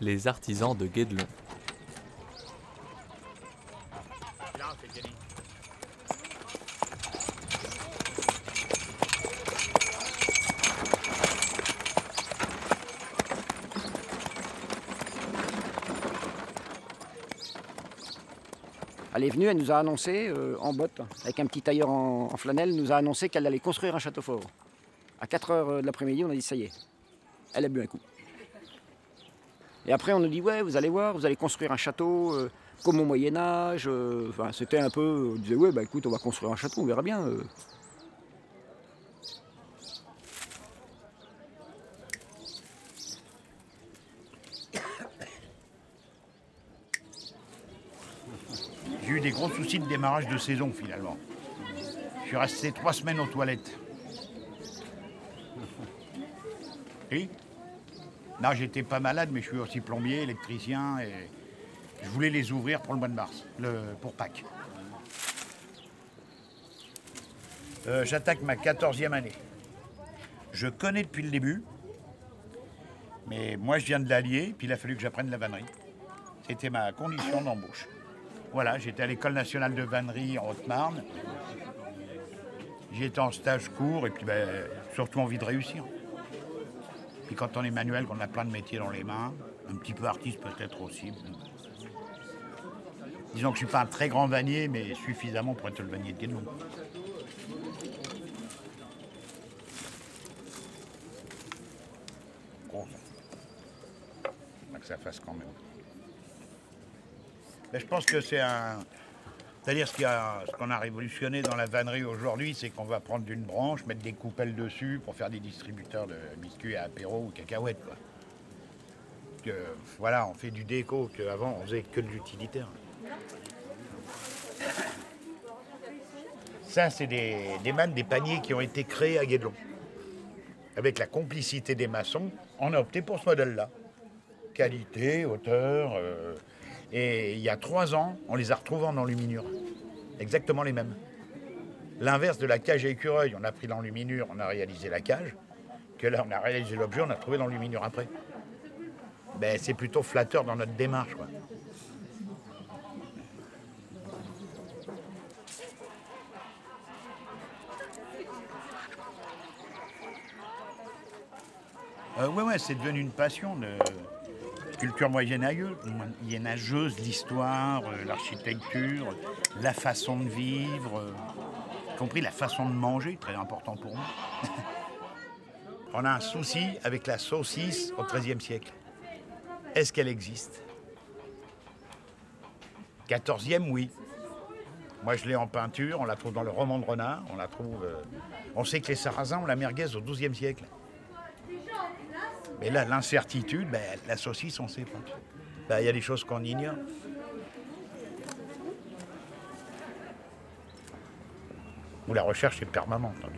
les artisans de Guédelon. Elle est venue, elle nous a annoncé, euh, en botte, avec un petit tailleur en, flanelle, nous a annoncé qu'elle allait construire un château fort. À 4 heures de l'après-midi, on a dit ça y est. Elle a bu un coup. Et après, on nous dit ouais, vous allez voir, vous allez construire un château euh, comme au Moyen Âge. euh, Enfin, c'était un peu, on disait ouais, bah écoute, on va construire un château, on verra bien. euh. J'ai eu des gros soucis de démarrage de saison finalement. Je suis resté trois semaines aux toilettes. Oui Non, j'étais pas malade, mais je suis aussi plombier, électricien, et je voulais les ouvrir pour le mois de mars, pour Pâques. Euh, J'attaque ma 14e année. Je connais depuis le début, mais moi je viens de l'Allier, puis il a fallu que j'apprenne la vannerie. C'était ma condition d'embauche. Voilà, j'étais à l'école nationale de vannerie en Haute-Marne. J'étais en stage court et puis ben, surtout envie de réussir. Puis quand on est manuel, qu'on a plein de métiers dans les mains, un petit peu artiste peut-être aussi. Disons que je suis pas un très grand vannier, mais suffisamment pour être le vannier de Guédelon. Que ça fasse quand même. Mais je pense que c'est un. C'est-à-dire ce qu'on a révolutionné dans la vannerie aujourd'hui, c'est qu'on va prendre d'une branche, mettre des coupelles dessus pour faire des distributeurs de biscuits à apéro ou cacahuètes. Voilà, on fait du déco qu'avant on faisait que de l'utilitaire. Ça, c'est des, des mannes, des paniers qui ont été créés à Guédelon. Avec la complicité des maçons, on a opté pour ce modèle-là. Qualité, hauteur. euh, et il y a trois ans, on les a retrouvés en enluminure. Exactement les mêmes. L'inverse de la cage à écureuil, on a pris l'enluminure, on a réalisé la cage. Que là, on a réalisé l'objet, on a trouvé l'enluminure après. Ben, c'est plutôt flatteur dans notre démarche. Quoi. Euh, ouais, ouais, c'est devenu une passion de culture moyenâgeuse, moyenâgeuse l'histoire, euh, l'architecture, la façon de vivre, euh, y compris la façon de manger, très important pour moi. On a un souci avec la saucisse au XIIIe siècle. Est-ce qu'elle existe? 14e, oui. Moi, je l'ai en peinture, on la trouve dans le roman de Renard, on la trouve. euh, on sait que les Sarrasins ont la merguez au XIIe siècle. Mais là, l'incertitude, ben, la saucisse, on ne sait pas. Il y a des choses qu'on ignore. Ou la recherche est permanente, hein,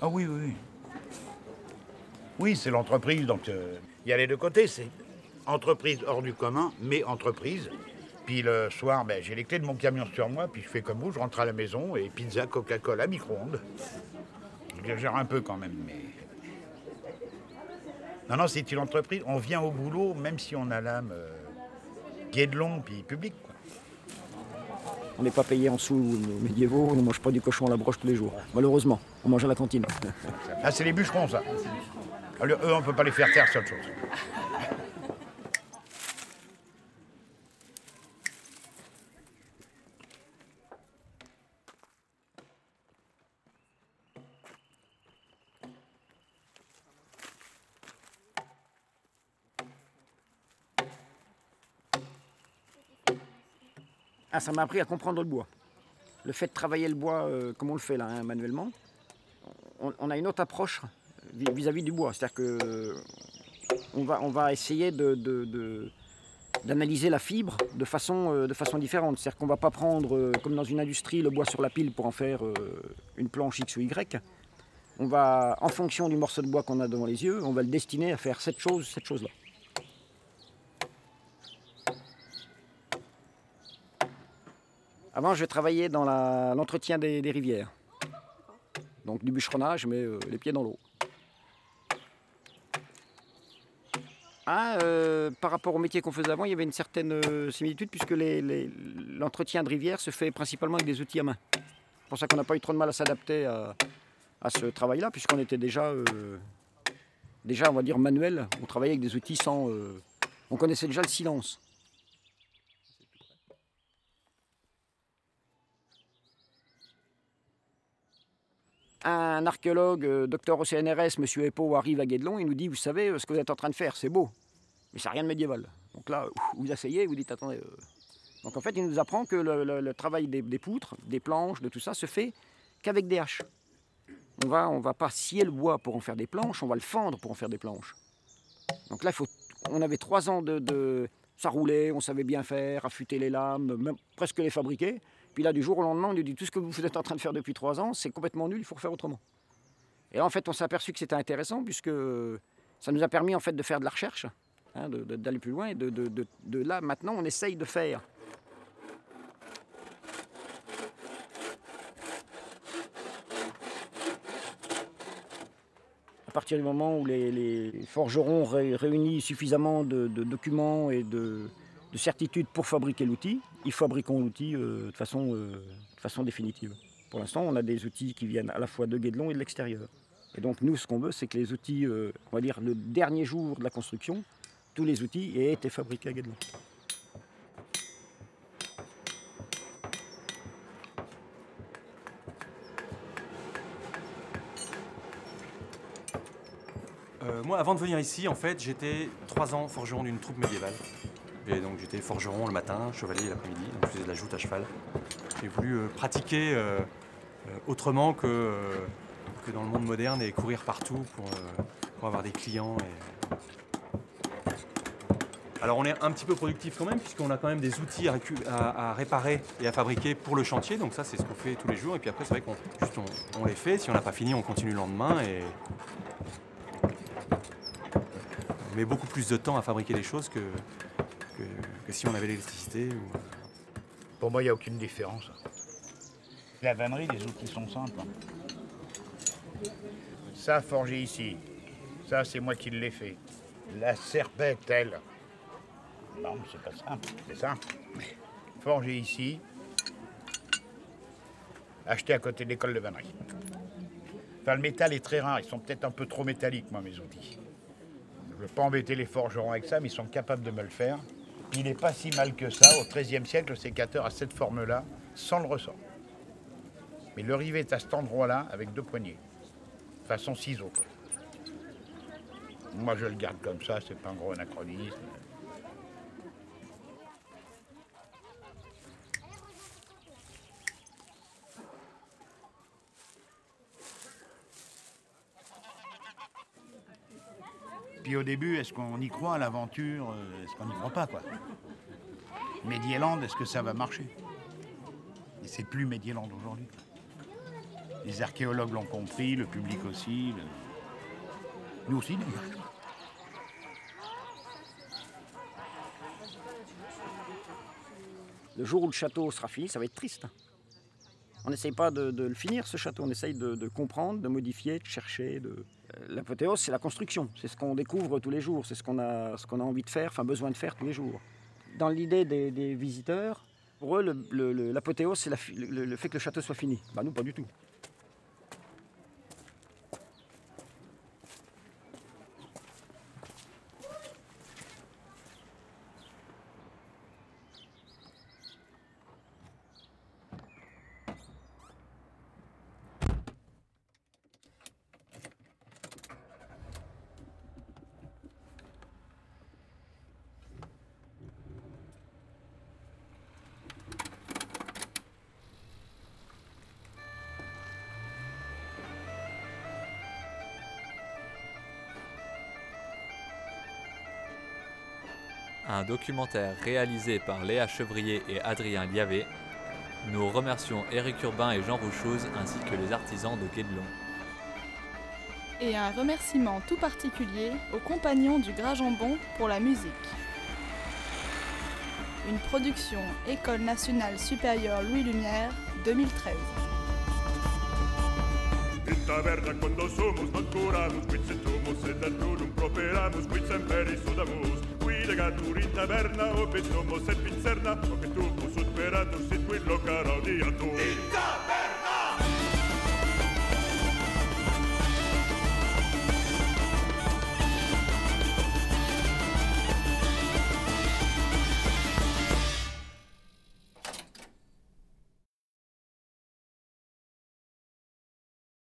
Ah oui, oui, oui. Oui, c'est l'entreprise, donc euh, il y a les deux côtés. C'est entreprise hors du commun, mais entreprise. Puis le soir, ben, j'ai les clés de mon camion sur moi, puis je fais comme vous, je rentre à la maison et pizza, Coca-Cola, micro-ondes. J'exagère un peu quand même, mais. Non, non, c'est une entreprise. On vient au boulot, même si on a l'âme euh, guédelon puis public. quoi. On n'est pas payé en sous nos médiévaux, on ne mange pas du cochon à la broche tous les jours. Malheureusement, on mange à la cantine. Ah, c'est les bûcherons, ça. Alors, eux, on ne peut pas les faire taire, autre chose. Ah, ça m'a appris à comprendre le bois. Le fait de travailler le bois euh, comme on le fait là, hein, manuellement, on, a une autre approche vis- vis-à-vis du bois. C'est-à-dire que euh, on va, essayer de, d'analyser la fibre de façon, euh, différente. C'est-à-dire qu'on ne va pas prendre, comme dans une industrie, le bois sur la pile pour en faire une planche X ou Y. On va, en fonction du morceau de bois qu'on a devant les yeux, on va le destiner à faire cette chose, cette chose-là. Avant, je travaillais dans l'entretien des, rivières. Donc du bûcheronnage, mais euh, les pieds dans l'eau. ah, euh, par rapport au métier qu'on faisait avant, il y avait une certaine euh, similitude puisque l'entretien de rivière se fait principalement avec des outils à main. C'est pour ça qu'on n'a pas eu trop de mal à s'adapter à, ce travail-là, puisqu'on était déjà, déjà, on va dire, manuel. On travaillait avec des outils sans... on connaissait déjà le silence. Un archéologue, euh, docteur au CNRS, M. Epo, arrive à Guédelon, il nous dit, vous savez, euh, ce que vous êtes en train de faire, c'est beau, mais c'est rien de médiéval. Donc là, vous asseyez, vous dites, attendez. Euh. Donc en fait, il nous apprend que le, travail des, poutres, des planches, de tout ça, se fait qu'avec des haches. On va, on va pas scier le bois pour en faire des planches, on va le fendre pour en faire des planches. Donc là, on avait trois ans de, Ça roulait, on savait bien faire, affûter les lames, presque les fabriquer. Puis là, du jour au lendemain, on nous dit tout ce que vous êtes en train de faire depuis trois ans, c'est complètement nul, il faut refaire autrement. Et là, en fait, on s'est aperçu que c'était intéressant puisque ça nous a permis en fait de faire de la recherche, hein, d'aller plus loin. Et de, de, là, maintenant, on essaye de faire. À partir du moment où les, forgerons réunissent suffisamment de documents et de, de certitude pour fabriquer l'outil, ils fabriquons l'outil euh, de, façon, euh, de façon définitive. Pour l'instant, on a des outils qui viennent à la fois de Guédelon et de l'extérieur. Et donc nous, ce qu'on veut, c'est que les outils, euh, on va dire le dernier jour de la construction, tous les outils aient été fabriqués à Guédelon. moi, avant de venir ici, en fait, j'étais trois ans forgeron d'une troupe médiévale. Et donc j'étais forgeron le matin, chevalier l'après-midi, donc je faisais de la joute à cheval. J'ai voulu euh, pratiquer euh, euh, autrement que, que dans le monde moderne et courir partout pour, pour avoir des clients. Alors on est un petit peu productif quand même puisqu'on a quand même des outils à, réparer et à fabriquer pour le chantier. Donc ça c'est ce qu'on fait tous les jours. Et puis après c'est vrai qu'on on, les fait. Si on n'a pas fini on continue le lendemain et on met beaucoup plus de temps à fabriquer les choses que, que, si on avait l'électricité. Ou... Pour moi, il n'y a aucune différence. La vannerie, les outils sont simples. Ça, forgé ici. Ça, c'est moi qui l'ai fait. La serpette, elle. Non, c'est pas simple, c'est simple. Forgé ici. Acheté à côté de l'école de vannerie. Enfin, le métal est très rare. Ils sont peut-être un peu trop métalliques, moi, mes outils. Je ne veux pas embêter les forgerons avec ça, mais ils sont capables de me le faire. Il n'est pas si mal que ça. Au XIIIe siècle, le sécateur a cette forme-là, sans le ressort. Mais le rivet est à cet endroit-là, avec deux poignées, façon ciseau. Moi, je le garde comme ça, c'est pas un gros anachronisme. Puis au début, est-ce qu'on y croit à l'aventure euh, Est-ce qu'on n'y croit pas, quoi? Est-ce que ça va marcher? Et c'est plus Medieland aujourd'hui. Les archéologues l'ont compris, le public aussi. Nous aussi, d'ailleurs. Le jour où le château sera fini, ça va être triste. On n'essaye pas de, le finir, ce château. On essaye de, comprendre, de modifier, de chercher. De... L'apothéose, c'est la construction. C'est ce qu'on découvre tous les jours. C'est ce qu'on a, a envie de faire, enfin besoin de faire tous les jours. Dans l'idée des, visiteurs, pour eux, l'apothéose, c'est le, fait que le château soit fini. Bah, nous, pas du tout. Un documentaire réalisé par Léa Chevrier et Adrien Liavé. Nous remercions Éric Urbain et Jean Rouchouz ainsi que les artisans de Guédelon. Et un remerciement tout particulier aux compagnons du Gras Jambon pour la musique. Une production École nationale supérieure Louis Lumière 2013. In taverna quando somos naturamos, qui somos e da un properare Adamus, quid semperis sudamus, Ridega tur in taverna, opet nomo se pizzerna, opet tu posut peratus, sit qui locara odiatur.